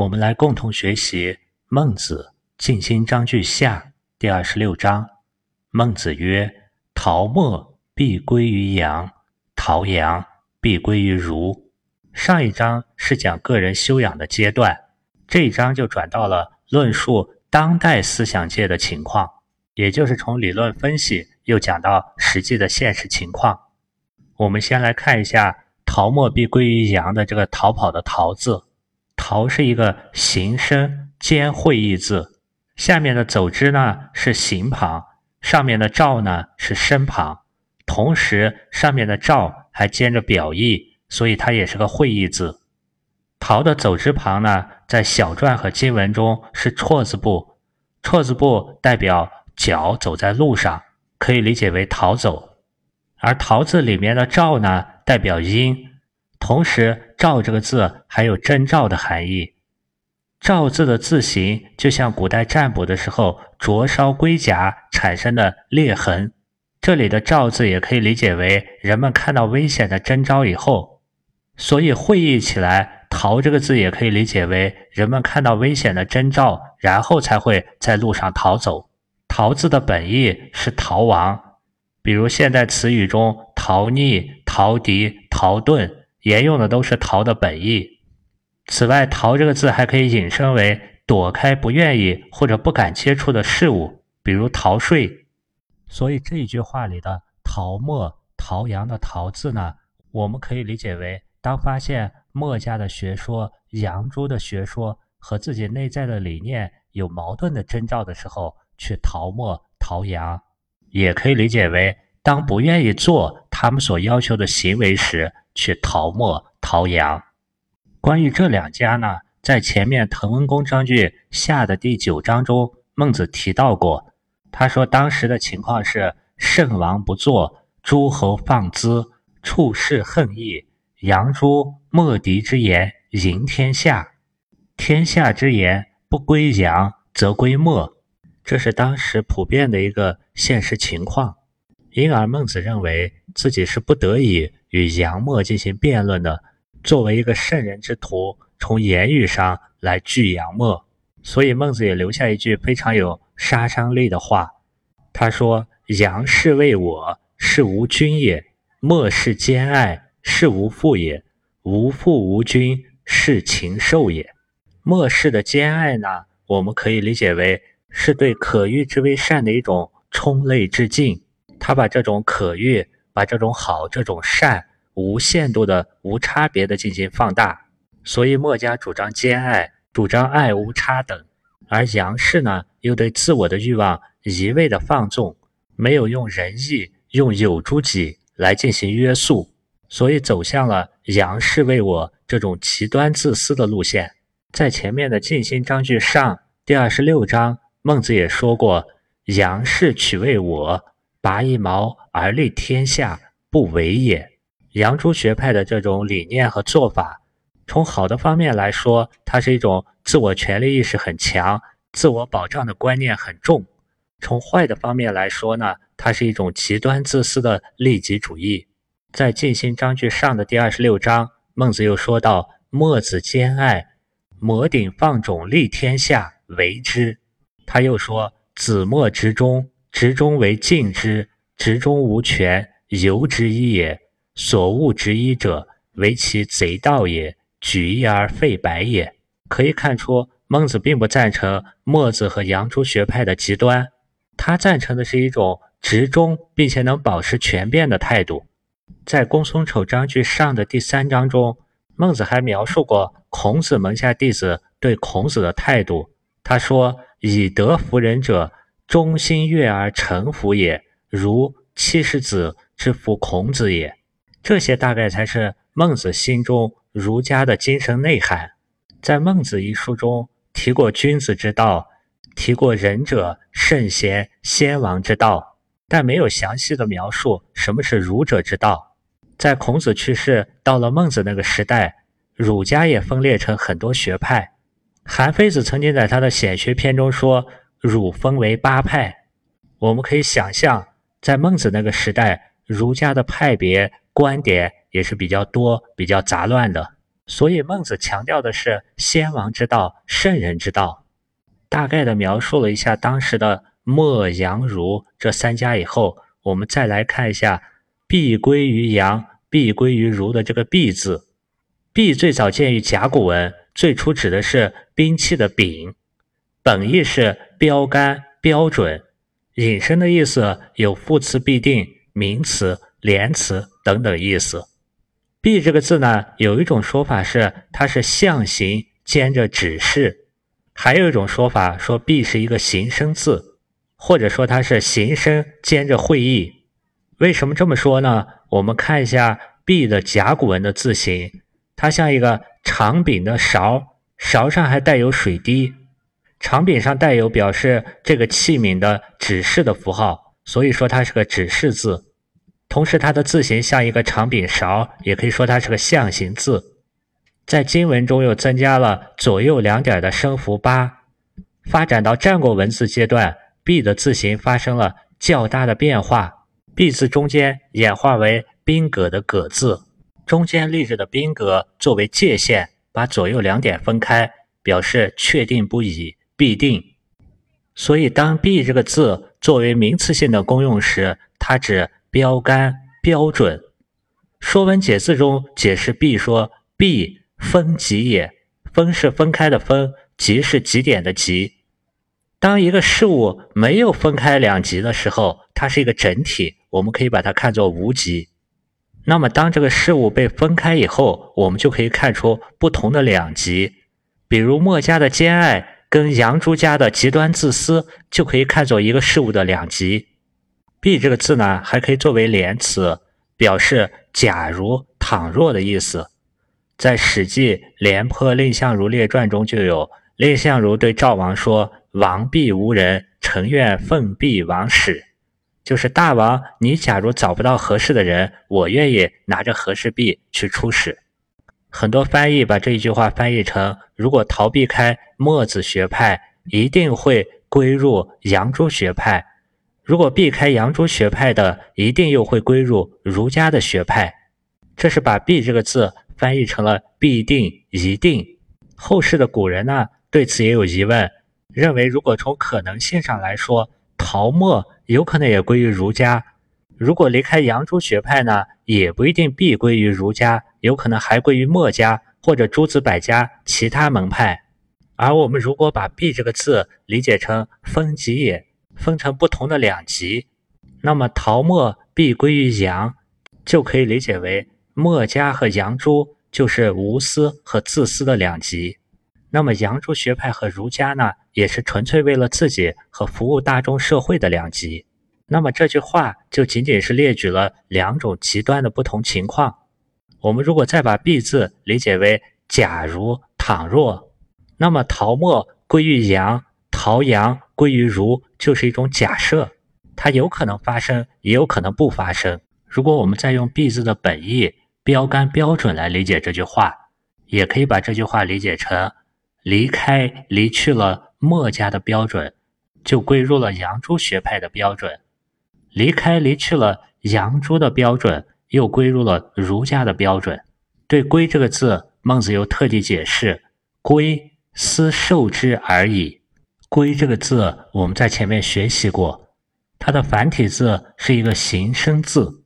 我们来共同学习《孟子尽心章句下》第二十六章。孟子曰：“陶墨必归于阳，陶阳必归于儒。”上一章是讲个人修养的阶段，这一章就转到了论述当代思想界的情况，也就是从理论分析又讲到实际的现实情况。我们先来看一下“陶墨必归于阳”的这个“逃跑”的“逃”字。桃是一个形声兼会意字，下面的走之呢是形旁，上面的照呢是身旁，同时上面的照还兼着表意，所以它也是个会意字。桃的走之旁呢，在小篆和金文中是错字部，错字部代表脚走在路上，可以理解为逃走，而桃字里面的照呢，代表阴。同时，“兆”这个字还有征兆的含义。“兆”字的字形就像古代占卜的时候灼烧龟甲产生的裂痕。这里的“兆”字也可以理解为人们看到危险的征兆以后。所以，会意起来，“逃”这个字也可以理解为人们看到危险的征兆，然后才会在路上逃走。“逃”字的本意是逃亡，比如现代词语中“逃匿”“逃敌”“逃遁”。沿用的都是“逃”的本意。此外，“逃”这个字还可以引申为躲开不愿意或者不敢接触的事物，比如逃税。所以这一句话里的“陶墨”“陶阳”的“陶”字呢，我们可以理解为：当发现墨家的学说、杨朱的学说和自己内在的理念有矛盾的征兆的时候，去逃墨、逃阳。也可以理解为，当不愿意做他们所要求的行为时。去陶墨、陶阳。关于这两家呢，在前面《滕文公章句下》的第九章中，孟子提到过。他说，当时的情况是：圣王不作，诸侯放资，处事恨意，杨朱、墨翟之言赢天下。天下之言不归杨，则归墨。这是当时普遍的一个现实情况。因而，孟子认为自己是不得已。与杨墨进行辩论的，作为一个圣人之徒，从言语上来拒杨墨，所以孟子也留下一句非常有杀伤力的话。他说：“杨氏为我，是无君也；莫是兼爱，是无父也。无父无君，是禽兽也。”墨氏的兼爱呢，我们可以理解为是对可遇之为善的一种充泪致敬。他把这种可遇。把这种好、这种善无限度的、无差别的进行放大，所以墨家主张兼爱，主张爱无差等；而杨氏呢，又对自我的欲望一味的放纵，没有用仁义、用有诸己来进行约束，所以走向了杨氏为我这种极端自私的路线。在前面的《尽心章句上》第二十六章，孟子也说过：“杨氏取为我。”拔一毛而利天下，不为也。杨朱学派的这种理念和做法，从好的方面来说，它是一种自我权利意识很强、自我保障的观念很重；从坏的方面来说呢，它是一种极端自私的利己主义。在《尽心章句上》的第二十六章，孟子又说到：“墨子兼爱，摩顶放踵，立天下为之。”他又说：“子墨执中。”执中为敬之，执中无权，由之一也。所恶执一者，为其贼盗也，举一而废百也。可以看出，孟子并不赞成墨子和杨朱学派的极端，他赞成的是一种执中并且能保持全变的态度。在《公孙丑章句上》的第三章中，孟子还描述过孔子门下弟子对孔子的态度。他说：“以德服人者。”忠心悦而臣服也，如七世子之服孔子也。这些大概才是孟子心中儒家的精神内涵。在《孟子》一书中提过君子之道，提过仁者圣贤先王之道，但没有详细的描述什么是儒者之道。在孔子去世到了孟子那个时代，儒家也分裂成很多学派。韩非子曾经在他的显学篇中说。儒分为八派，我们可以想象，在孟子那个时代，儒家的派别观点也是比较多、比较杂乱的。所以孟子强调的是先王之道、圣人之道。大概的描述了一下当时的墨、阳、儒这三家以后，我们再来看一下“必归于阳，必归于儒”的这个“必”字。“必”最早见于甲骨文，最初指的是兵器的柄，本意是标杆、标准，引申的意思有副词必定、名词、连词等等意思。“必”这个字呢，有一种说法是它是象形兼着指示。还有一种说法说“必”是一个形声字，或者说它是形声兼着会意。为什么这么说呢？我们看一下“必”的甲骨文的字形，它像一个长柄的勺，勺上还带有水滴，长柄上带有表示这个器皿的指示的符号，所以说它是个指示字。同时，它的字形像一个长柄勺，也可以说它是个象形字。在经文中又增加了左右两点的声符八，发展到战国文字阶段，“B” 的字形发生了较大的变化，“B” 字中间演化为宾格的“葛”字，中间立着的宾格作为界限，把左右两点分开，表示确定不已、必定。所以，当 “B” 这个字作为名词性的功用时，它指标杆、标准。《说文解字》中解释 “B” 说：“B。”分极也，分是分开的分，极是极点的极。当一个事物没有分开两极的时候，它是一个整体，我们可以把它看作无极。那么，当这个事物被分开以后，我们就可以看出不同的两极。比如墨家的兼爱跟杨朱家的极端自私，就可以看作一个事物的两极。弊这个字呢，还可以作为连词，表示假如、倘若的意思。在《史记·廉颇蔺相如列传》中就有蔺相如对赵王说：“王必无人，臣愿奉必王使。”就是大王，你假如找不到合适的人，我愿意拿着和氏璧去出使。很多翻译把这一句话翻译成：如果逃避开墨子学派，一定会归入杨朱学派；如果避开杨朱学派的，一定又会归入儒家的学派。这是把“必”这个字。翻译成了必定、一定。后世的古人呢，对此也有疑问，认为如果从可能性上来说，陶墨有可能也归于儒家；如果离开杨朱学派呢，也不一定必归于儒家，有可能还归于墨家或者诸子百家其他门派。而我们如果把“必”这个字理解成分级也，分成不同的两极，那么陶墨必归于杨，就可以理解为。墨家和杨朱就是无私和自私的两极，那么杨朱学派和儒家呢，也是纯粹为了自己和服务大众社会的两极。那么这句话就仅仅是列举了两种极端的不同情况。我们如果再把“必”字理解为假如、倘若，那么陶墨归于杨，陶杨归于儒，就是一种假设，它有可能发生，也有可能不发生。如果我们再用“必”字的本意，标杆标准来理解这句话，也可以把这句话理解成：离开、离去了墨家的标准，就归入了杨朱学派的标准；离开、离去了杨朱的标准，又归入了儒家的标准。对“归”这个字，孟子又特地解释：“归，斯受之而已。”“归”这个字，我们在前面学习过，它的繁体字是一个形声字。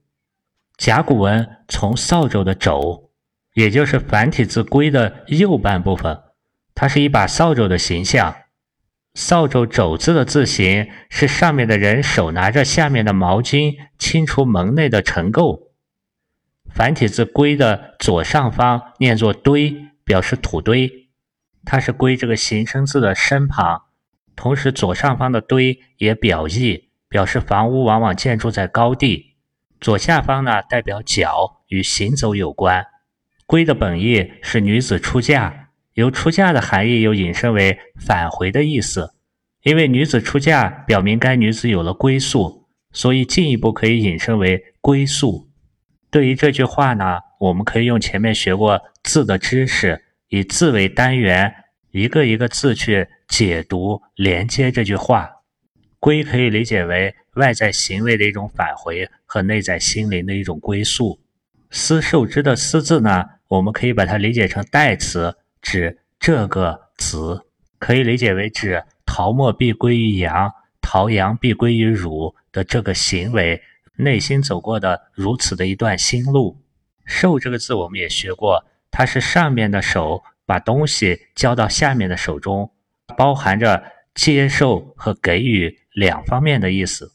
甲骨文从扫帚的“帚”，也就是繁体字“龟”的右半部分，它是一把扫帚的形象。扫帚“帚”字的字形是上面的人手拿着下面的毛巾清除门内的尘垢。繁体字“龟”的左上方念作“堆”，表示土堆，它是“龟”这个形声字的身旁。同时，左上方的“堆”也表意，表示房屋往往建筑在高地。左下方呢，代表脚，与行走有关。归的本意是女子出嫁，由出嫁的含义又引申为返回的意思。因为女子出嫁，表明该女子有了归宿，所以进一步可以引申为归宿。对于这句话呢，我们可以用前面学过字的知识，以字为单元，一个一个字去解读连接这句话。归可以理解为外在行为的一种返回和内在心灵的一种归宿。思受之的思字呢，我们可以把它理解成代词，指这个词，可以理解为指陶墨必归于阳，陶阳必归于汝的这个行为，内心走过的如此的一段心路。受这个字我们也学过，它是上面的手把东西交到下面的手中，包含着接受和给予两方面的意思，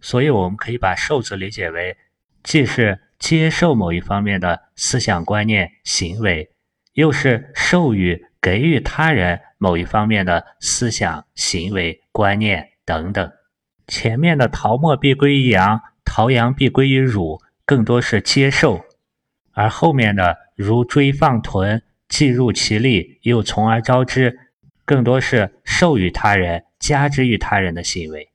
所以我们可以把受字理解为既是。接受某一方面的思想观念行为，又是授予给予他人某一方面的思想行为观念等等。前面的陶墨必归一阳，陶阳必归于汝，更多是接受；而后面的如追放豚，既入其力，又从而招之，更多是授予他人、加之于他人的行为。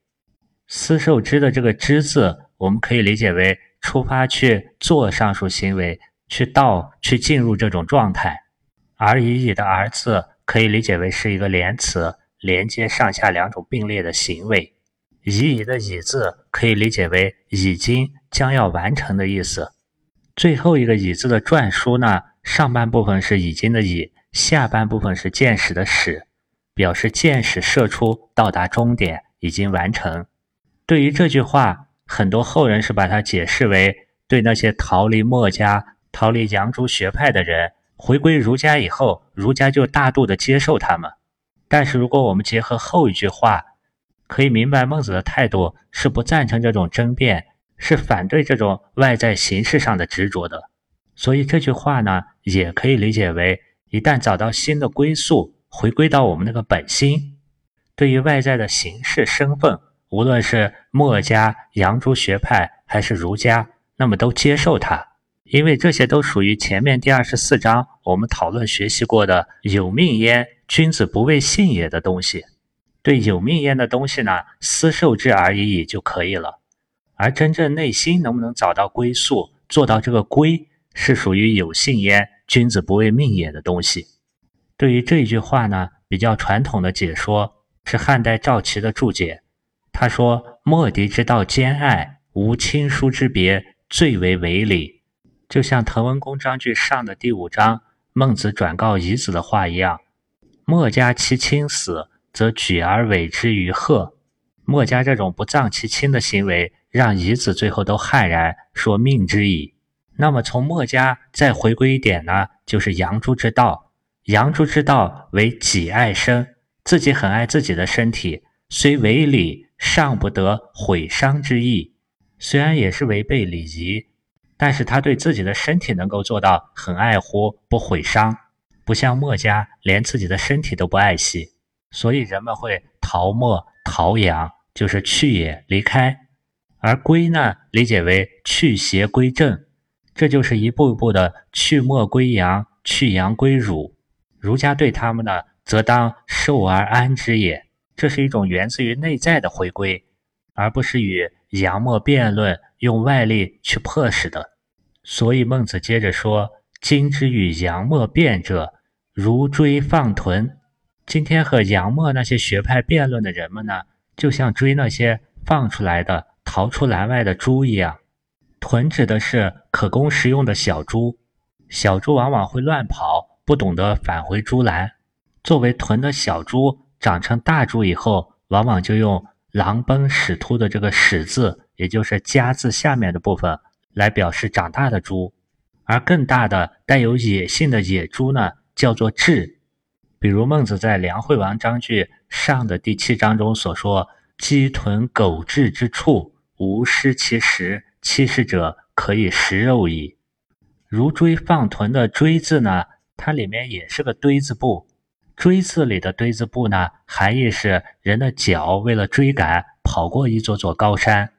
思受之的这个之字，我们可以理解为。出发去做上述行为，去到去进入这种状态，而已矣的儿字可以理解为是一个连词，连接上下两种并列的行为。已矣的已字可以理解为已经将要完成的意思。最后一个已字的篆书呢，上半部分是已经的已，下半部分是箭矢的矢，表示箭矢射出，到达终点，已经完成。对于这句话。很多后人是把它解释为对那些逃离墨家、逃离杨朱学派的人回归儒家以后，儒家就大度的接受他们。但是如果我们结合后一句话，可以明白孟子的态度是不赞成这种争辩，是反对这种外在形式上的执着的。所以这句话呢，也可以理解为：一旦找到新的归宿，回归到我们那个本心，对于外在的形式身份。无论是墨家、杨朱学派还是儒家，那么都接受它，因为这些都属于前面第二十四章我们讨论学习过的“有命焉，君子不为信也”的东西。对有命焉的东西呢，思受之而已矣就可以了。而真正内心能不能找到归宿，做到这个归，是属于有信焉，君子不为命也的东西。对于这一句话呢，比较传统的解说是汉代赵岐的注解。他说：“莫敌之道兼爱，无亲疏之别，最为为理。”就像《滕文公章句上》的第五章孟子转告夷子的话一样：“墨家其亲死，则举而委之于壑。”墨家这种不葬其亲的行为，让夷子最后都骇然，说：“命之矣。”那么从墨家再回归一点呢，就是杨朱之道。杨朱之道为己爱身，自己很爱自己的身体，虽为礼。尚不得毁伤之意，虽然也是违背礼仪，但是他对自己的身体能够做到很爱护，不毁伤，不像墨家连自己的身体都不爱惜，所以人们会逃墨、逃阳，就是去也离开，而归呢，理解为去邪归正，这就是一步一步的去墨归阳，去阳归儒。儒家对他们呢，则当受而安之也。这是一种源自于内在的回归，而不是与杨墨辩论，用外力去迫使的。所以孟子接着说：“今之与杨墨辩者，如追放豚。今天和杨墨那些学派辩论的人们呢，就像追那些放出来的、逃出栏外的猪一样。豚指的是可供食用的小猪，小猪往往会乱跑，不懂得返回猪栏。作为豚的小猪。”长成大猪以后，往往就用狼奔屎突的这个“屎”字，也就是“家”字下面的部分来表示长大的猪。而更大的带有野性的野猪呢，叫做“雉”。比如孟子在《梁惠王章句上》的第七章中所说：“鸡豚狗彘之处，无失其食，其食者可以食肉矣。”如追放豚的“追”字呢，它里面也是个堆字部。追字里的堆字部呢，含义是人的脚为了追赶跑过一座座高山。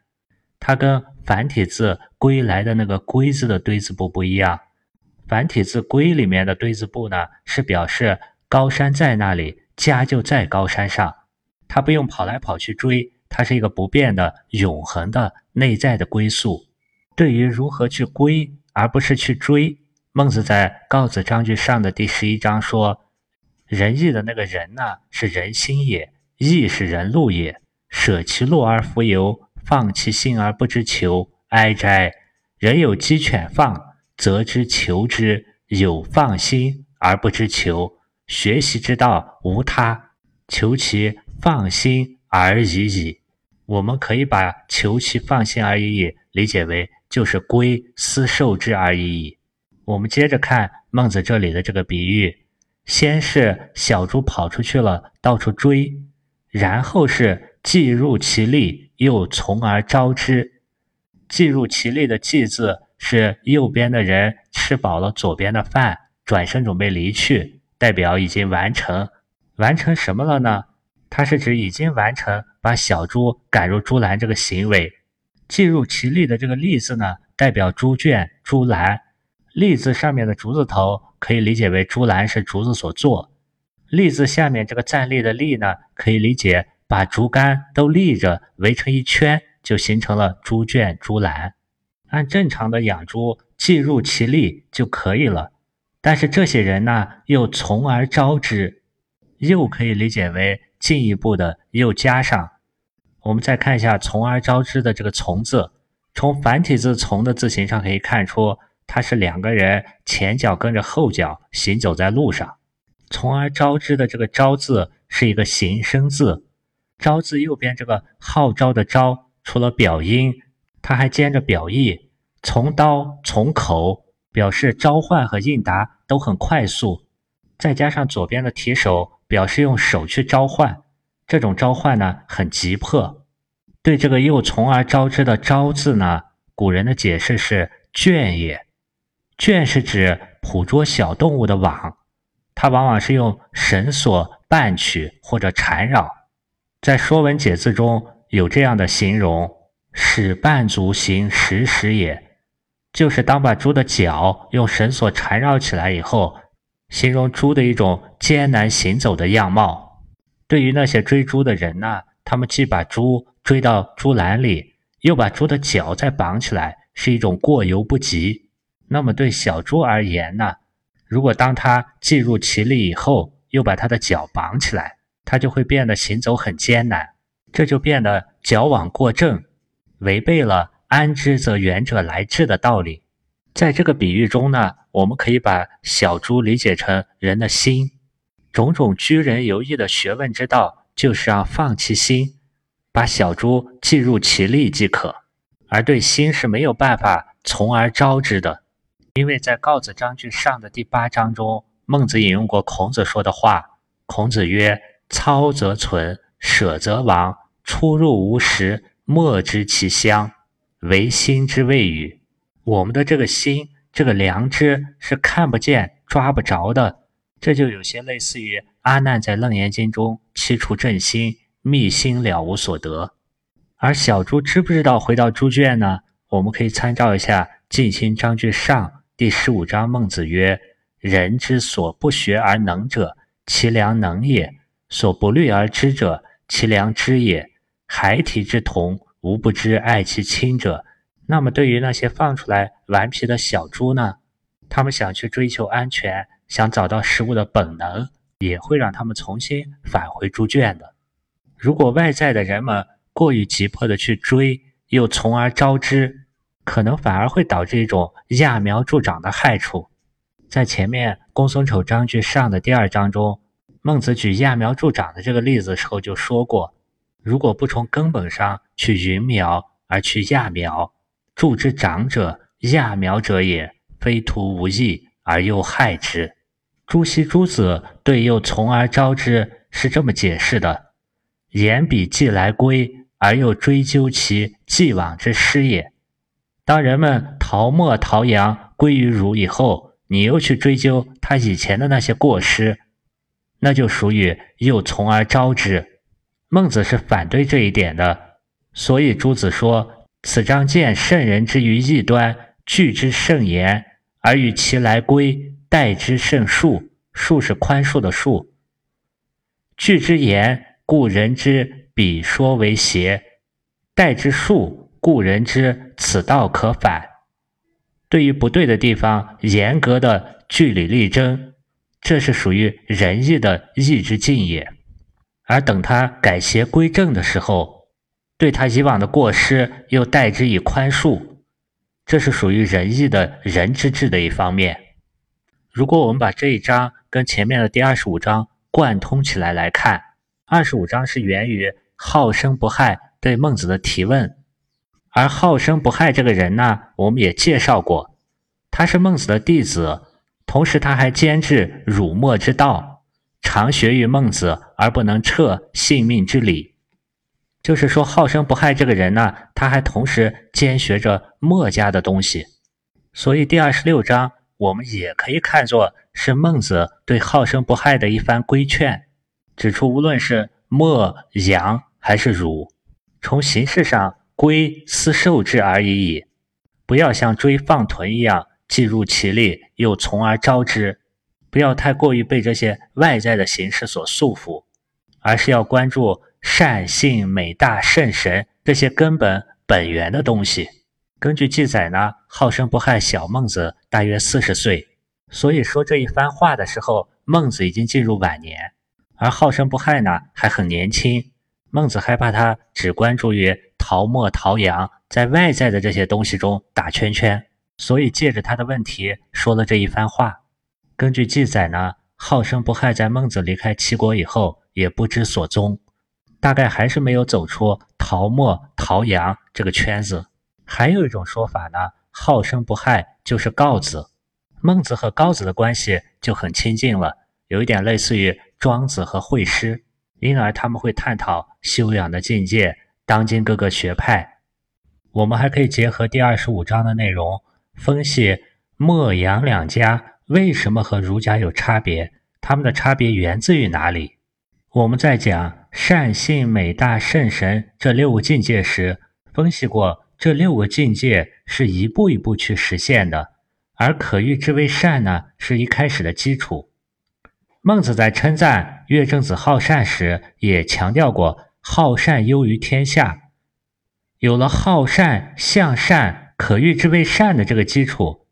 它跟繁体字归来的那个归字的堆字部不一样。繁体字归里面的堆字部呢，是表示高山在那里，家就在高山上。它不用跑来跑去追，它是一个不变的、永恒的内在的归宿。对于如何去归，而不是去追，孟子在《告子章句上》的第十一章说。仁义的那个人呢，是人心也；义是人路也。舍其路而弗由，放其心而不知求，哀哉！人有鸡犬放，则知求之；有放心而不知求，学习之道无他，求其放心而已矣。我们可以把“求其放心而已矣”理解为就是归思受之而已矣。我们接着看孟子这里的这个比喻：先是小猪跑出去了，到处追；然后是既入其利，又从而招之。既入其利的“既”字是右边的人吃饱了左边的饭，转身准备离去，代表已经完成。完成什么了呢？它是指已经完成把小猪赶入猪栏这个行为。既入其力的这个“利”字呢，代表猪圈、猪栏。利字上面的竹字头可以理解为猪栏是竹子所做。利字下面这个站立的“立”呢，可以理解把竹竿都立着围成一圈，就形成了猪圈、猪栏。按正常的养猪，既入其力就可以了。但是这些人呢，又从而招之，又可以理解为。进一步的又加上，我们再看一下“从而招之”的这个“从”字，从繁体字“从”的字形上可以看出，它是两个人前脚跟着后脚行走在路上。“从而招之”的这个“招”字是一个形声字，“招”字右边这个号召的“招”，除了表音，它还兼着表意，从刀从口，表示召唤和应答都很快速，再加上左边的提手。表示用手去召唤，这种召唤呢很急迫。对这个又从而招之的“招”字呢，古人的解释是“圈也”。圈是指捕捉小动物的网，它往往是用绳索绊取或者缠绕。在《说文解字》中有这样的形容：“使绊足行时时也”，就是当把猪的脚用绳索缠绕起来以后。形容猪的一种艰难行走的样貌。对于那些追猪的人呢，他们既把猪追到猪栏里，又把猪的脚再绑起来，是一种过犹不及。那么对小猪而言呢，如果当它进入其里以后，又把它的脚绑起来，它就会变得行走很艰难，这就变得矫枉过正，违背了“安之则远者来之”的道理。在这个比喻中呢，我们可以把小猪理解成人的心。种种居人游艺的学问之道，就是让放其心，把小猪寄入其力即可。而对心是没有办法从而招之的，因为在《告子章句上》的第八章中，孟子引用过孔子说的话。孔子曰：“操则存，舍则亡。出入无时，莫知其乡，唯心之谓语。”我们的这个心，这个良知是看不见、抓不着的，这就有些类似于阿难在《楞严经》中七处正心，密心了无所得。而小猪知不知道回到猪圈呢？我们可以参照一下《静心章句上》第十五章，孟子曰：“人之所不学而能者，其良能也；所不虑而知者，其良知也。孩提之童，无不知爱其亲者。”那么，对于那些放出来顽皮的小猪呢？他们想去追求安全，想找到食物的本能，也会让他们重新返回猪圈的。如果外在的人们过于急迫的去追，又从而招之，可能反而会导致一种揠苗助长的害处。在前面《公孙丑章句上》的第二章中，孟子举揠苗助长的这个例子时候就说过：如果不从根本上去云苗，而去揠苗。助之长者，揠苗者也，非徒无益而又害之。朱熹诸子对又从而招之是这么解释的：言彼既来归，而又追究其既往之失也。当人们逃墨逃阳归于汝以后，你又去追究他以前的那些过失，那就属于又从而招之。孟子是反对这一点的，所以朱子说。此章见圣人之于异端，拒之甚严，而与其来归，待之甚恕。恕是宽恕的恕。拒之严，故人之彼说为邪；待之恕，故人之此道可反。对于不对的地方，严格的据理力争，这是属于仁义的义之境也。而等他改邪归正的时候，对他以往的过失又代之以宽恕，这是属于仁义的仁之治的一方面。如果我们把这一章跟前面的第二十五章贯通起来来看，二十五章是源于好生不害对孟子的提问，而好生不害这个人呢，我们也介绍过，他是孟子的弟子，同时他还兼治儒墨之道，常学于孟子而不能彻性命之理。就是说，好生不害这个人呢，他还同时兼学着墨家的东西，所以第二十六章。我们也可以看作是孟子对好生不害的一番规劝，指出无论是墨、阳还是儒，从形式上归思受之而已矣，不要像追放豚一样既入其力又从而招之，不要太过于被这些外在的形式所束缚，而是要关注善、性、美、大、圣、神这些根本本源的东西。根据记载呢，好生不害小孟子大约四十岁，所以说这一番话的时候，孟子已经进入晚年，而好生不害呢还很年轻。孟子害怕他只关注于陶墨、陶阳，在外在的这些东西中打圈圈，所以借着他的问题说了这一番话。根据记载呢，好生不害在孟子离开齐国以后也不知所踪，大概还是没有走出陶墨、陶阳这个圈子。还有一种说法呢，好生不害就是告子。孟子和高子的关系就很亲近了，有一点类似于庄子和惠施，因而他们会探讨修养的境界，当今各个学派。我们还可以结合第二十五章的内容，分析墨阳两家为什么和儒家有差别，他们的差别源自于哪里。我们在讲善、性、美、大、圣、神这六个境界时，分析过。这六个境界是一步一步去实现的，而可欲之为善呢，是一开始的基础。孟子在称赞乐正子好善时，也强调过好善优于天下。有了好善、向善、可欲之为善的这个基础，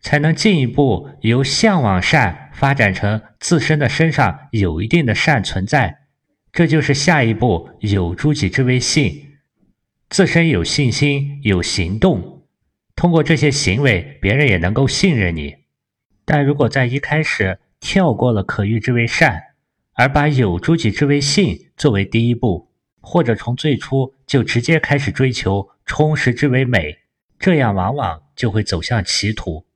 才能进一步由向往善发展成自身的身上有一定的善存在。这就是下一步有诸己之为信。自身有信心、有行动，通过这些行为，别人也能够信任你。但如果在一开始跳过了可欲之为善，而把有诸己之为信作为第一步，或者从最初就直接开始追求充实之为美，这样往往就会走向歧途。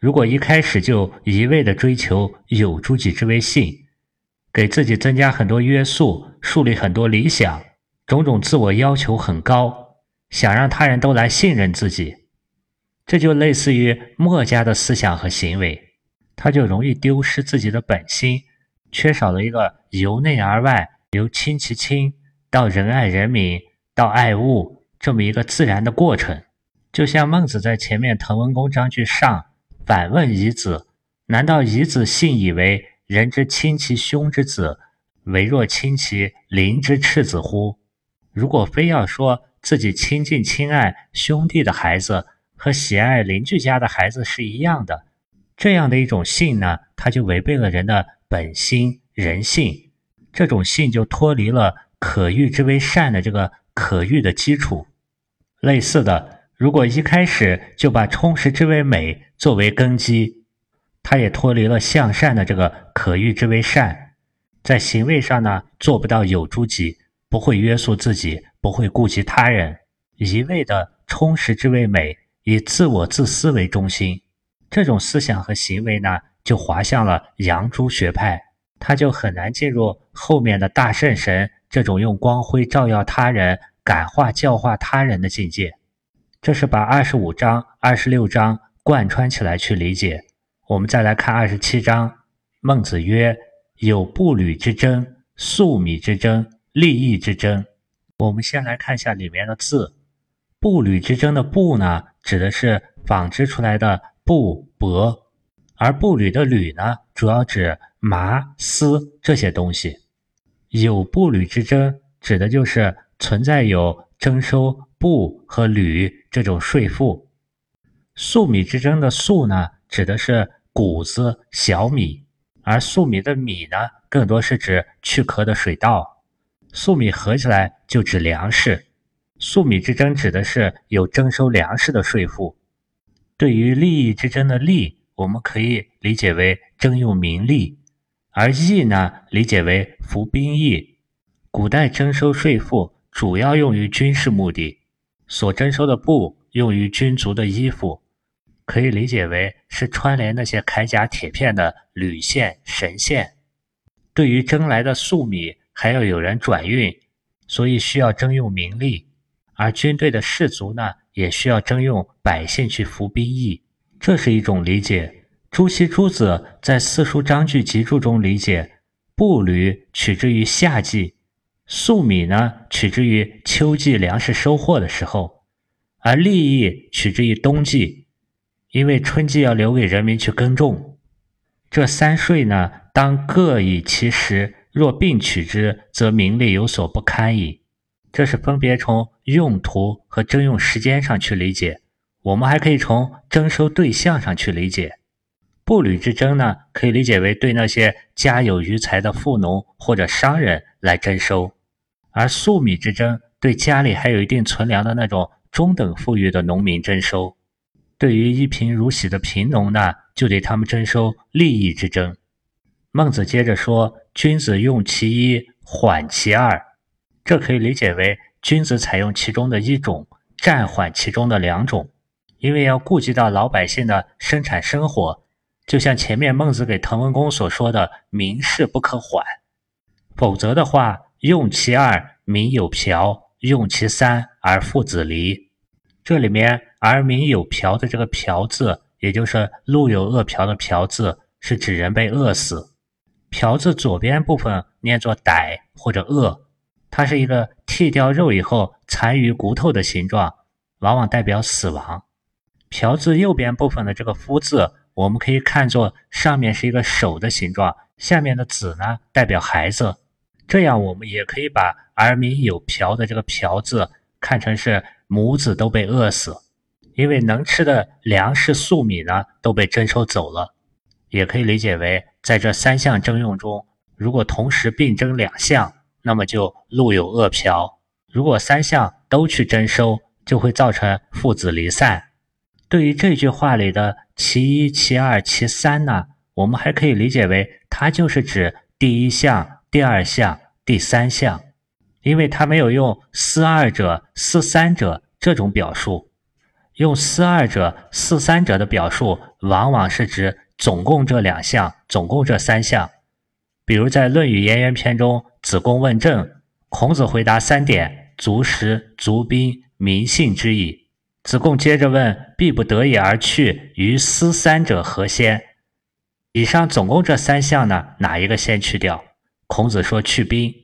如果一开始就一味的追求有诸己之为信，给自己增加很多约束，树立很多理想。种种自我要求很高，想让他人都来信任自己，这就类似于墨家的思想和行为，他就容易丢失自己的本心，缺少了一个由内而外、由亲其亲到仁爱人民到爱物这么一个自然的过程。就像孟子在前面《滕文公章句上》反问夷子：“难道夷子信以为人之亲其兄之子，唯若亲其邻之赤子乎？”如果非要说自己亲近亲爱兄弟的孩子和喜爱邻居家的孩子是一样的，这样的一种性呢，它就违背了人的本心人性，这种性就脱离了可欲之为善的这个可欲的基础。类似的，如果一开始就把充实之为美作为根基，它也脱离了向善的这个可欲之为善，在行为上呢，做不到有诸己。不会约束自己，不会顾及他人，一味的充实之为美，以自我自私为中心，这种思想和行为呢，就滑向了阳朱学派，他就很难进入后面的大圣神这种用光辉照耀他人、感化教化他人的境界。这是把二十五章、二十六章贯穿起来去理解。我们再来看二十七章，孟子曰：“有步履之争，粟米之争。”利益之争，我们先来看一下里面的字。布履之争的布呢，指的是纺织出来的布帛，而布履的履呢，主要指麻丝这些东西。有布履之争，指的就是存在有征收布和履这种税赋。粟米之争的粟呢，指的是谷子小米，而粟米的米呢，更多是指去壳的水稻。粟米合起来就指粮食，粟米之争指的是有征收粮食的税赋。对于利益之争的利，我们可以理解为征用民力，而义呢，理解为服兵役。古代征收税赋主要用于军事目的，所征收的布用于军卒的衣服，可以理解为是穿连那些铠甲铁片的铝线、绳线。对于征来的粟米，还要有人转运，所以需要征用民力。而军队的士卒呢，也需要征用百姓去服兵役。这是一种理解。朱熹诸子在《四书章句集注》中理解：布履取之于夏季，粟米呢取之于秋季粮食收获的时候，而利益取之于冬季，因为春季要留给人民去耕种。这三税呢，当各以其时，若并取之，则名利有所不堪矣。这是分别从用途和征用时间上去理解。我们还可以从征收对象上去理解，布履之征呢，可以理解为对那些家有余财的富农或者商人来征收；而粟米之征，对家里还有一定存粮的那种中等富裕的农民征收。对于一贫如洗的贫农呢，就对他们征收利益之征。孟子接着说：“君子用其一，缓其二。”这可以理解为君子采用其中的一种，暂缓其中的两种。因为要顾及到老百姓的生产生活，就像前面孟子给滕文公所说的“民事不可缓”，否则的话，用其二，民有瓢；用其三，而父子离。这里面“而民有瓢”的这个“瓢”字，也就是“路有饿殍”的“殍”字，是指人被饿死。“瓢”字左边部分念作“歹”或者“饿”，它是一个剃掉肉以后残余骨头的形状，往往代表死亡。瓢字右边部分的这个夫字，我们可以看作上面是一个手的形状，下面的子呢代表孩子。这样我们也可以把儿民有瓢的这个瓢字看成是母子都被饿死，因为能吃的粮食粟米呢都被征收走了。也可以理解为在这三项征用中，如果同时并征两项，那么就路有饿殍；如果三项都去征收，就会造成父子离散。对于这句话里的其一、其二、其三呢，我们还可以理解为它就是指第一项、第二项、第三项，因为它没有用思二者、思三者这种表述，用思二者、思三者的表述，往往是指总共这两项、总共这三项。比如在《论语颜渊篇》中，子贡问政，孔子回答三点：足食、足兵、民信之矣。子贡接着问：“必不得已而去，于斯三者何先？”以上总共这三项呢，哪一个先去掉？孔子说：“去兵。”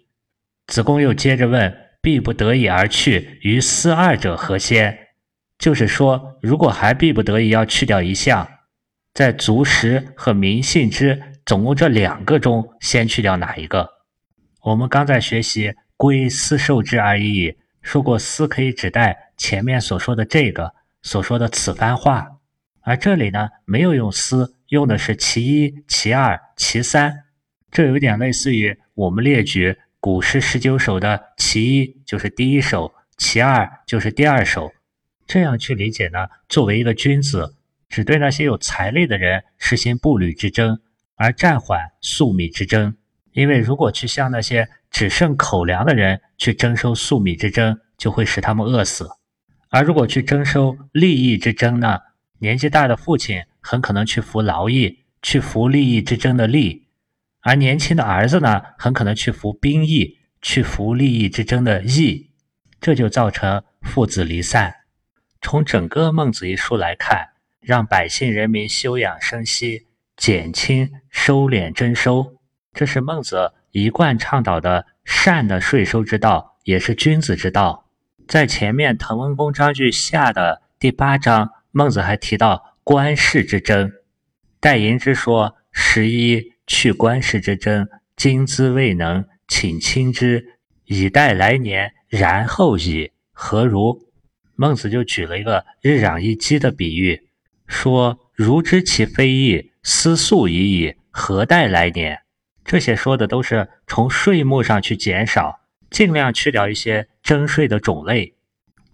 子贡又接着问：“必不得已而去，于斯二者何先？”就是说，如果还逼不得已要去掉一项，在足食和民信之总共这两个中，先去掉哪一个？我们刚在学习“归斯受之而已”，说过“斯”可以指代。前面所说的这个所说的此番话，而这里呢没有用思，用的是其一、其二、其三，这有点类似于我们列举古诗十九首的其一就是第一首，其二就是第二首，这样去理解呢？作为一个君子，只对那些有财力的人实行步履之争，而暂缓粟米之争，因为如果去向那些只剩口粮的人去征收粟米之争，就会使他们饿死。而如果去征收利益之争呢？年纪大的父亲很可能去服劳役，去服利益之争的利；而年轻的儿子呢，很可能去服兵役，去服利益之争的义。这就造成父子离散。从整个《孟子》一书来看，让百姓人民休养生息，减轻收敛征收，这是孟子一贯倡导的善的税收之道，也是君子之道。在前面《滕文公章句下》的第八章，孟子还提到官事之争。戴寅之说：“十一去官事之争，今兹未能，请亲之，以待来年，然后矣。何如？”孟子就举了一个日长一鸡的比喻，说：“如知其非义，思速已矣，何待来年？”这些说的都是从税目上去减少。尽量去掉一些征税的种类。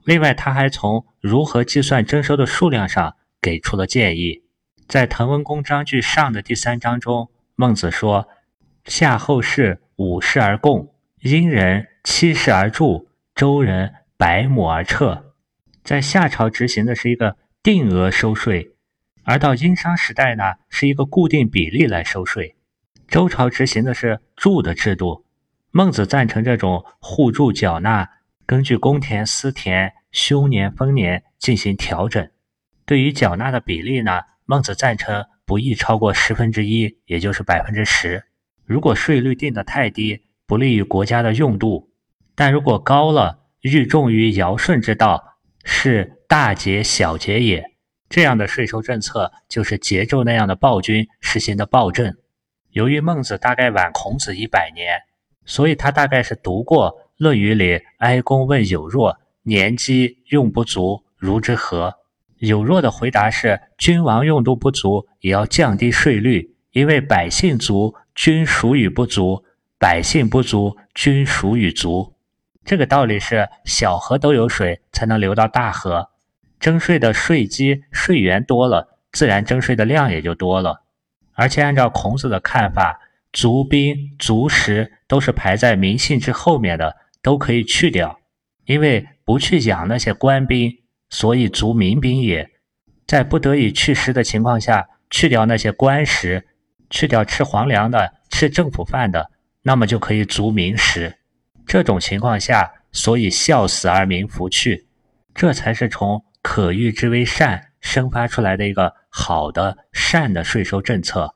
另外，他还从如何计算征收的数量上给出了建议。在《滕文公章句上》的第三章中，孟子说：“夏后氏五世而贡，殷人七世而助，周人百亩而撤。”在夏朝执行的是一个定额收税，而到殷商时代呢，是一个固定比例来收税。周朝执行的是助的制度。孟子赞成这种互助缴纳，根据公田、私田、休年、丰年进行调整。对于缴纳的比例呢？孟子赞成不宜超过十分之一，也就是百分之十。如果税率定得太低，不利于国家的用度；但如果高了，欲重于尧舜之道，是大节小节也。这样的税收政策就是桀纣那样的暴君实行的暴政。由于孟子大概晚孔子一百年，所以他大概是读过《论语》里哀公问有若：“年饥用不足，如之何？”有若的回答是：君王用度不足，也要降低税率，因为百姓足，君属与不足；百姓不足，君属与足。这个道理是：小河都有水，才能流到大河。征税的税基、税源多了，自然征税的量也就多了。而且按照孔子的看法，足兵、足食都是排在民信之后面的，都可以去掉，因为不去养那些官兵。所以足民兵也，在不得已去食的情况下，去掉那些官食，去掉吃皇粮的、吃政府饭的，那么就可以足民食。这种情况下，所以孝死而民服去，这才是从可欲之为善生发出来的一个好的善的税收政策，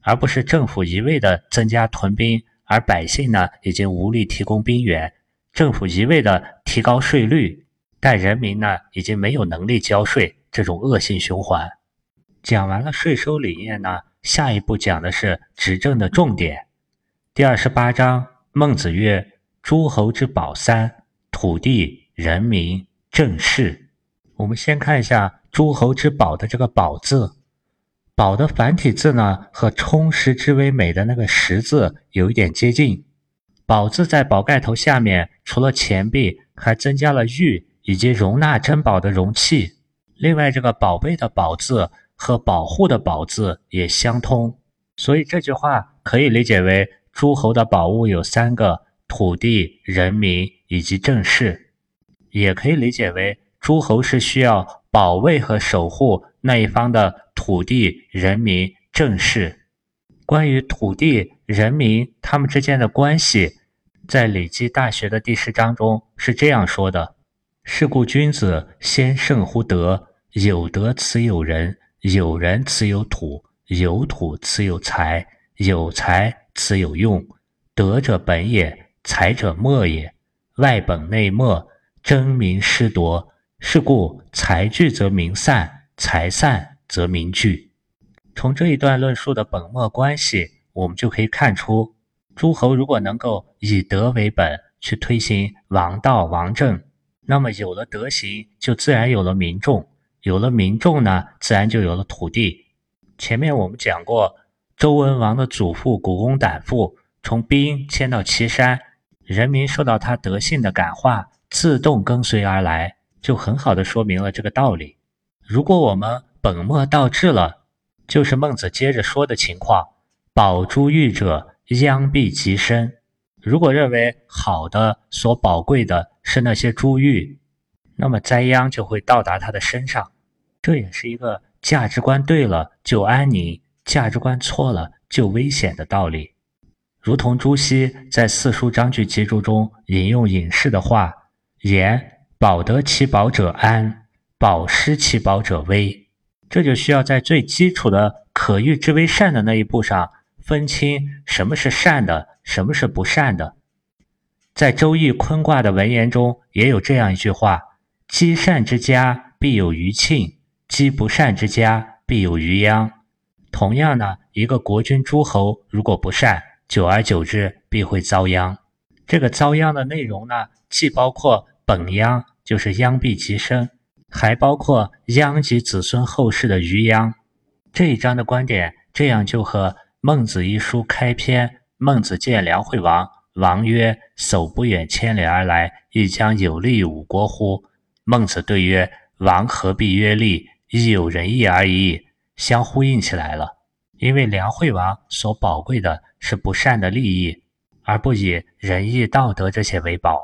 而不是政府一味的增加屯兵，而百姓呢已经无力提供兵源，政府一味的提高税率。但人民呢，已经没有能力交税，这种恶性循环。讲完了税收理念呢，下一步讲的是执政的重点。第二十八章，孟子曰：“诸侯之宝三：土地、人民、政事。”我们先看一下“诸侯之宝”的这个“宝”字，“宝”的繁体字呢，和“充实之为美”的那个“实”字有一点接近。“宝”字在宝盖头下面，除了钱币，还增加了玉。以及容纳珍宝的容器。另外，这个“宝贝”的“宝”字和“保护”的“宝”字也相通，所以这句话可以理解为诸侯的宝物有三个：土地、人民以及政事。也可以理解为诸侯是需要保卫和守护那一方的土地、人民、政事。关于土地、人民他们之间的关系，在《礼记·大学》的第十章中是这样说的。是故君子先胜乎德，有德此有人，有人此有土，有土此有财，有财此有用。德者本也，财者末也。外本内末，争民失夺。是故财聚则民散，财散则民聚。从这一段论述的本末关系，我们就可以看出，诸侯如果能够以德为本，去推行王道王政。那么有了德行，就自然有了民众，有了民众呢，自然就有了土地。前面我们讲过，周文王的祖父古公胆父从兵迁到岐山，人民受到他德性的感化，自动跟随而来，就很好的说明了这个道理。如果我们本末倒置了，就是孟子接着说的情况：宝珠玉者，殃必及身。如果认为好的、所宝贵的是那些珠玉，那么灾殃就会到达他的身上。这也是一个价值观对了就安宁，价值观错了就危险的道理。如同朱熹在《四书章句集注》中引用隐士的话：“言保得其宝者安，保失其宝者危。”这就需要在最基础的可欲之为善的那一步上。分清什么是善的，什么是不善的。在《周易》坤卦的文言中，也有这样一句话：“积善之家，必有余庆；积不善之家，必有余殃。”同样呢，一个国君诸侯如果不善，久而久之必会遭殃。这个遭殃的内容呢，既包括本殃，就是殃必及身，还包括殃及子孙后世的余殃。这一章的观点，这样就和。孟子一书开篇，孟子见梁惠王，王曰：“叟不远千里而来，亦将有利于吾国乎？”孟子对曰：“王何必曰利？亦有仁义而已。相呼应起来了。因为梁惠王所宝贵的是不善的利益，而不以仁义道德这些为宝，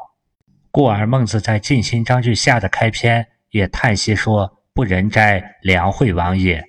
故而孟子在《尽心章句下》的开篇也叹息说：“不仁哉，梁惠王也！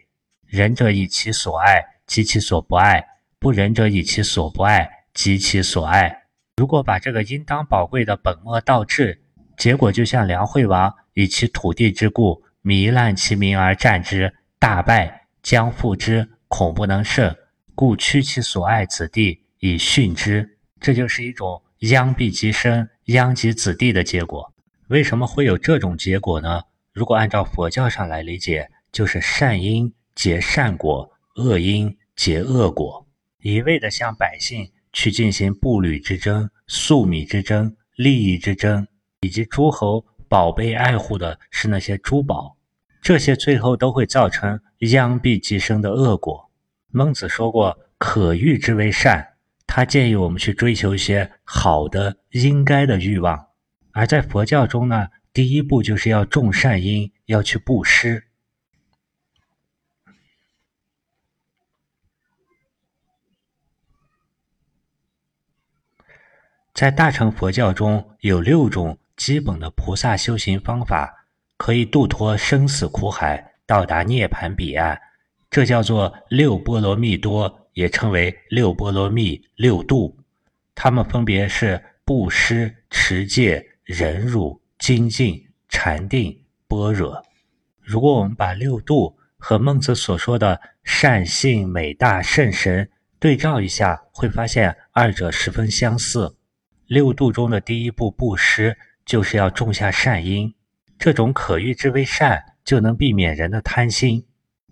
仁者以其所爱及其所不爱，不仁者以其所不爱及其所爱。”如果把这个应当宝贵的本末倒置，结果就像梁惠王以其土地之故糜烂其民而战之，大败，将复之。恐不能胜，故屈其所爱子弟以训之，这就是一种殃必及身、殃及子弟的结果。为什么会有这种结果呢？如果按照佛教上来理解，就是善因结善果，恶因结恶果，一味的向百姓去进行步履之争、粟米之争、利益之争，以及诸侯宝贝爱护的是那些珠宝。这些最后都会造成殃必及生的恶果。孟子说过：“可欲之为善。”他建议我们去追求一些好的、应该的欲望。而在佛教中呢，第一步就是要种善因，要去布施。在大乘佛教中有六种基本的菩萨修行方法。可以度脱生死苦海，到达涅槃彼岸，这叫做六波罗蜜多，也称为六波罗蜜、六度。它们分别是布施、持戒、忍辱、精进、禅定、般若。如果我们把六度和孟子所说的善性、美大、圣神对照一下，会发现二者十分相似。六度中的第一步布施，就是要种下善因。这种可欲之为善，就能避免人的贪心。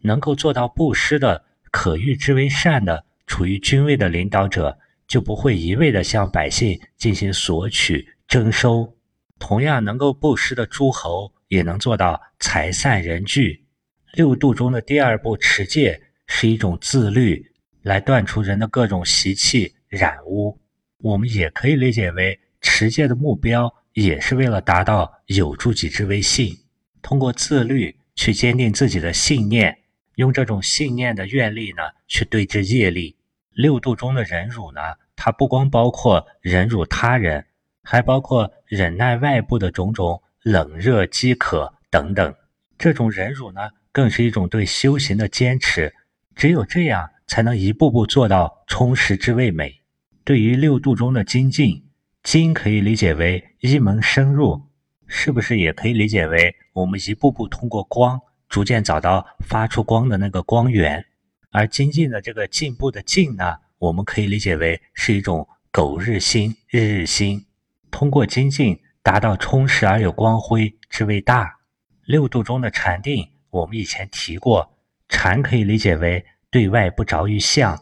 能够做到布施的、可欲之为善的、处于君位的领导者，就不会一味地向百姓进行索取、征收。同样，能够布施的诸侯，也能做到财散人聚。六度中的第二步持戒，是一种自律，来断除人的各种习气染污。我们也可以理解为持戒的目标。也是为了达到有助己之为信，通过自律去坚定自己的信念，用这种信念的愿力呢，去对治业力。六度中的忍辱呢，它不光包括忍辱他人，还包括忍耐外部的种种冷热饥渴等等。这种忍辱呢，更是一种对修行的坚持。只有这样，才能一步步做到充实之味美。对于六度中的精进。精可以理解为一门深入，是不是也可以理解为我们一步步通过光，逐渐找到发出光的那个光源？而精进的这个进步的进呢，我们可以理解为是一种苟日新，日日新。通过精进达到充实而有光辉之谓大。六度中的禅定，我们以前提过，禅可以理解为对外不着于相，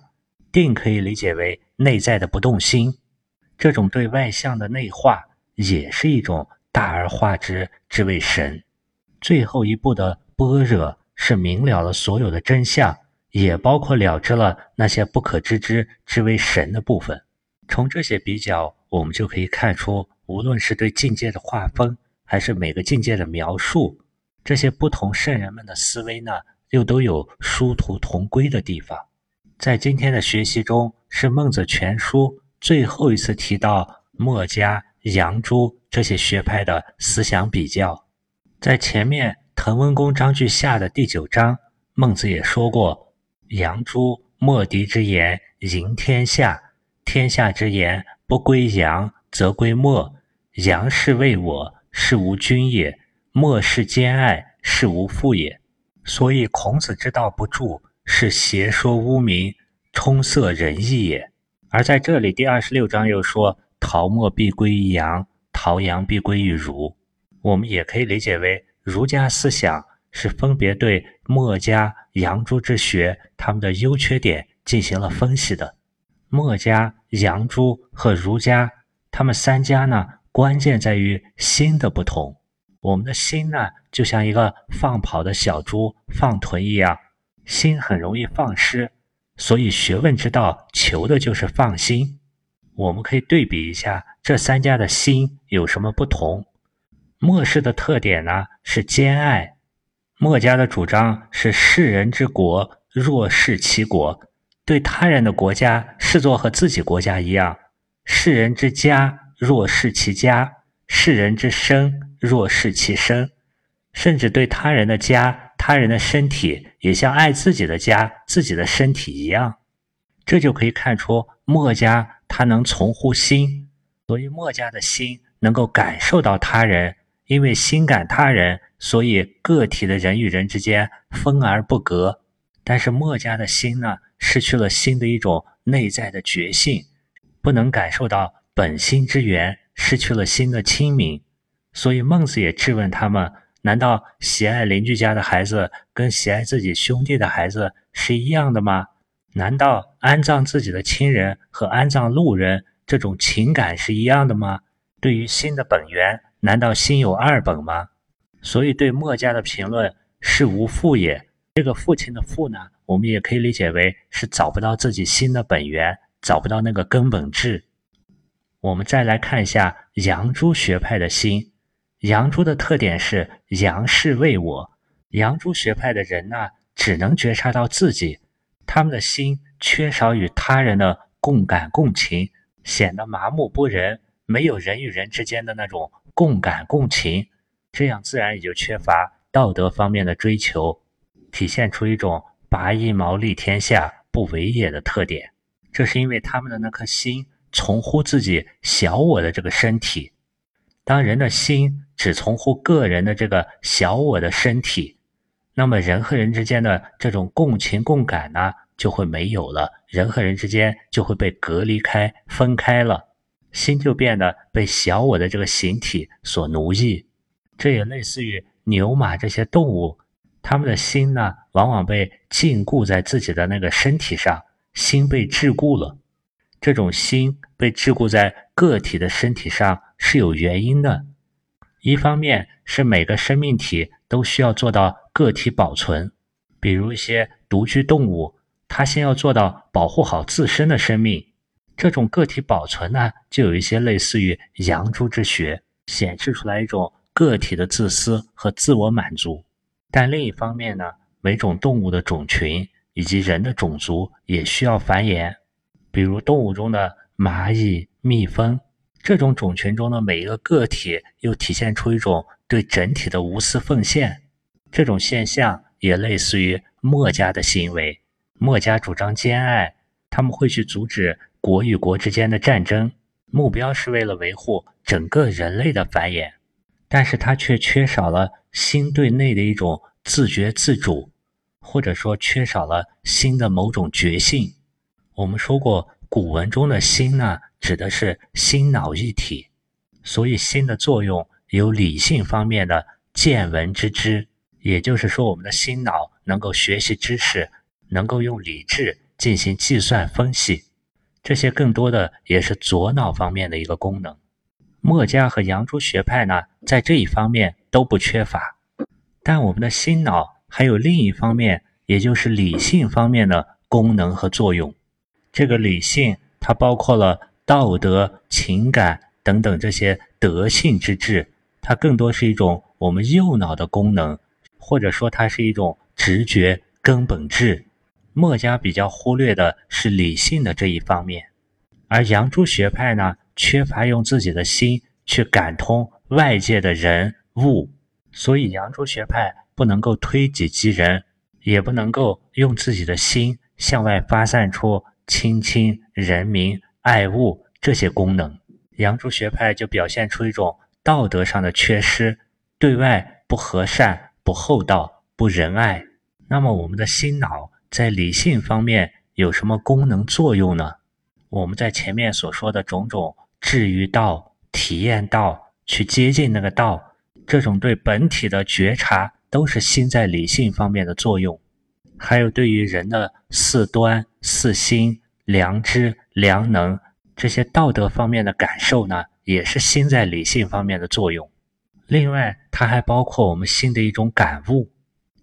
定可以理解为内在的不动心。这种对外向的内化，也是一种大而化之之谓神。最后一步的般若，是明了了所有的真相，也包括了知了那些不可知之之为神的部分。从这些比较，我们就可以看出，无论是对境界的划分，还是每个境界的描述，这些不同圣人们的思维呢，又都有殊途同归的地方。在今天的学习中，是孟子全书。最后一次提到墨家、杨朱这些学派的思想比较，在前面《滕文公章句下》的第九章，孟子也说过：“杨朱、墨翟之言赢天下，天下之言不归杨，则归墨。杨是为我，是无君也；墨是兼爱，是无父也。所以孔子之道不著，是邪说污名，充塞仁义也。”而在这里，第二十六章又说：“陶墨必归于杨，陶杨必归于儒。”我们也可以理解为，儒家思想是分别对墨家、杨朱之学他们的优缺点进行了分析的。墨家、杨朱和儒家，他们三家呢，关键在于心的不同。我们的心呢，就像一个放跑的小猪放豚一样，心很容易放失。所以，学问之道求的就是放心。我们可以对比一下这三家的心有什么不同。墨氏的特点呢是兼爱，墨家的主张是世人之国若视其国，对他人的国家视作和自己国家一样；世人之家，若视其家；世人之身，若视其身。甚至对他人的家、他人的身体，也像爱自己的家、自己的身体一样。这就可以看出墨家他能从乎心，所以墨家的心能够感受到他人，因为心感他人。所以，个体的人与人之间分而不隔，但是墨家的心呢，失去了心的一种内在的觉性，不能感受到本心之源，失去了心的清明。所以，孟子也质问他们：难道喜爱邻居家的孩子跟喜爱自己兄弟的孩子是一样的吗？难道安葬自己的亲人和安葬路人这种情感是一样的吗？对于心的本源，难道心有二本吗？所以，对墨家的评论是无父也。这个父亲的父呢，我们也可以理解为是找不到自己心的本源，找不到那个根本质。我们再来看一下杨朱学派的心。杨朱的特点是杨氏为我。杨朱学派的人呢，只能觉察到自己，他们的心缺少与他人的共感共情，显得麻木不仁，没有人与人之间的那种共感共情。这样自然也就缺乏道德方面的追求，体现出一种拔一毛利天下不为也的特点。这是因为他们的那颗心从乎自己小我的这个身体。当人的心只从乎个人的这个小我的身体，那么人和人之间的这种共情共感呢，就会没有了。人和人之间就会被隔离开、分开了，心就变得被小我的这个形体所奴役。这也类似于牛马这些动物，他们的心呢，往往被禁锢在自己的那个身体上，心被桎梏了。这种心被桎梏在个体的身体上是有原因的，一方面是每个生命体都需要做到个体保存，比如一些独居动物，它先要做到保护好自身的生命，这种个体保存呢，就有一些类似于阳朱之学，显示出来一种。个体的自私和自我满足，但另一方面呢，每种动物的种群以及人的种族也需要繁衍。比如动物中的蚂蚁、蜜蜂这种种群中的每一个个体，又体现出一种对整体的无私奉献。这种现象也类似于墨家的行为。墨家主张兼爱，他们会去阻止国与国之间的战争，目标是为了维护整个人类的繁衍。但是他却缺少了心对内的一种自觉自主，或者说缺少了心的某种觉性。我们说过，古文中的心呢，指的是心脑一体，所以心的作用有理性方面的见闻之知，也就是说，我们的心脑能够学习知识，能够用理智进行计算分析，这些更多的也是左脑方面的一个功能。墨家和杨朱学派呢，在这一方面都不缺乏，但我们的心脑还有另一方面，也就是理性方面的功能和作用。这个理性，它包括了道德、情感等等这些德性之智，它更多是一种我们右脑的功能，或者说它是一种直觉根本质。墨家比较忽略的是理性的这一方面，而杨朱学派呢？缺乏用自己的心去感通外界的人物，所以杨朱学派不能够推己及人，也不能够用自己的心向外发散出亲亲人民爱物这些功能。杨朱学派就表现出一种道德上的缺失，对外不和善、不厚道、不仁爱。那么我们的心脑在理性方面有什么功能作用呢？我们在前面所说的种种。至于道，体验道，去接近那个道，这种对本体的觉察，都是心在理性方面的作用。还有对于人的四端、四心、良知、良能这些道德方面的感受呢，也是心在理性方面的作用。另外，它还包括我们心的一种感悟，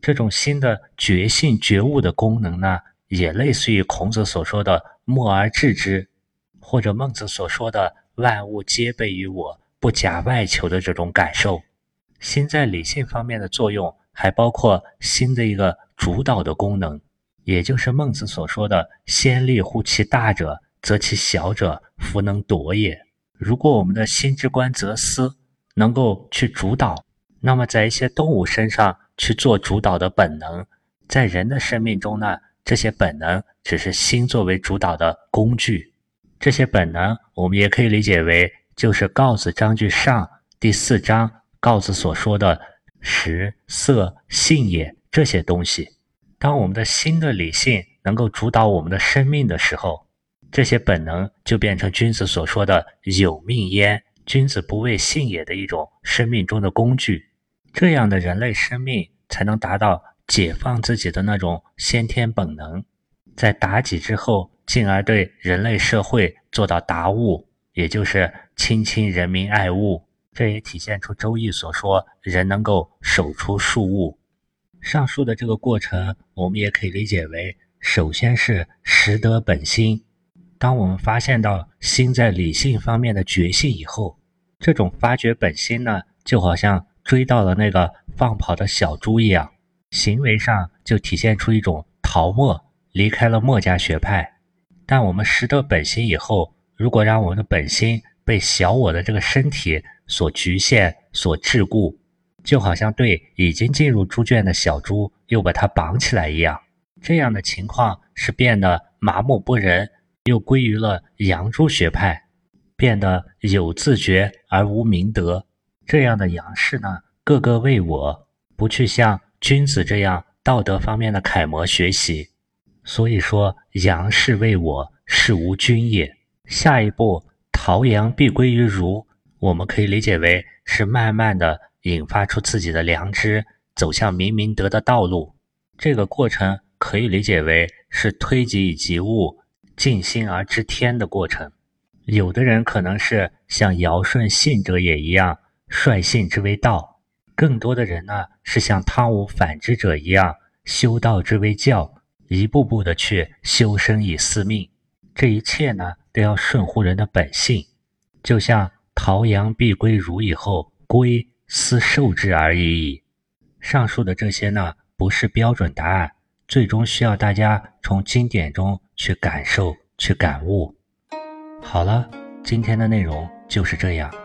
这种心的觉性、觉悟的功能呢，也类似于孔子所说的“默而知之”，或者孟子所说的。万物皆备于我，不假外求的这种感受。心在理性方面的作用，还包括心的一个主导的功能。也就是孟子所说的“先立乎其大者，则其小者弗能夺也”。如果我们的心之官则思能够去主导，那么在一些动物身上去做主导的本能，在人的生命中呢，这些本能只是心作为主导的工具。这些本能，我们也可以理解为就是《告子章句上》第四章告子所说的“食色性也”这些东西。当我们的新的理性能够主导我们的生命的时候，这些本能就变成君子所说的“有命焉，君子不畏性也”的一种生命中的工具。这样的人类生命才能达到解放自己的那种先天本能，在妲己之后，进而对人类社会做到达物，也就是亲亲人民爱物。这也体现出《周易》所说人能够守出数物。上述的这个过程，我们也可以理解为：首先是识得本心。当我们发现到心在理性方面的觉性以后，这种发掘本心呢，就好像追到了那个放跑的小猪一样，行为上就体现出一种逃墨，离开了墨家学派。但我们识得本心以后，如果让我们的本心被小我的这个身体所局限、所桎梏，就好像对已经进入猪圈的小猪又把它绑起来一样，这样的情况是变得麻木不仁，又归于了阳猪学派，变得有自觉而无明德。这样的杨氏呢，个个为我，不去向君子这样道德方面的楷模学习。所以说，杨氏为我，是无君也。下一步，陶阳必归于儒，我们可以理解为是慢慢的。引发出自己的良知，走向明明德的道路。这个过程可以理解为是推己以及物，尽心而知天的过程。有的人可能是像尧舜信者也一样，率性之为道；更多的人呢，是像汤武反之者一样，修道之为教，一步步的去修身以司命。这一切呢，都要顺乎人的本性。就像陶阳必归儒以后，归。思受之而已矣。上述的这些呢，不是标准答案，最终需要大家从经典中去感受、去感悟。好了，今天的内容就是这样。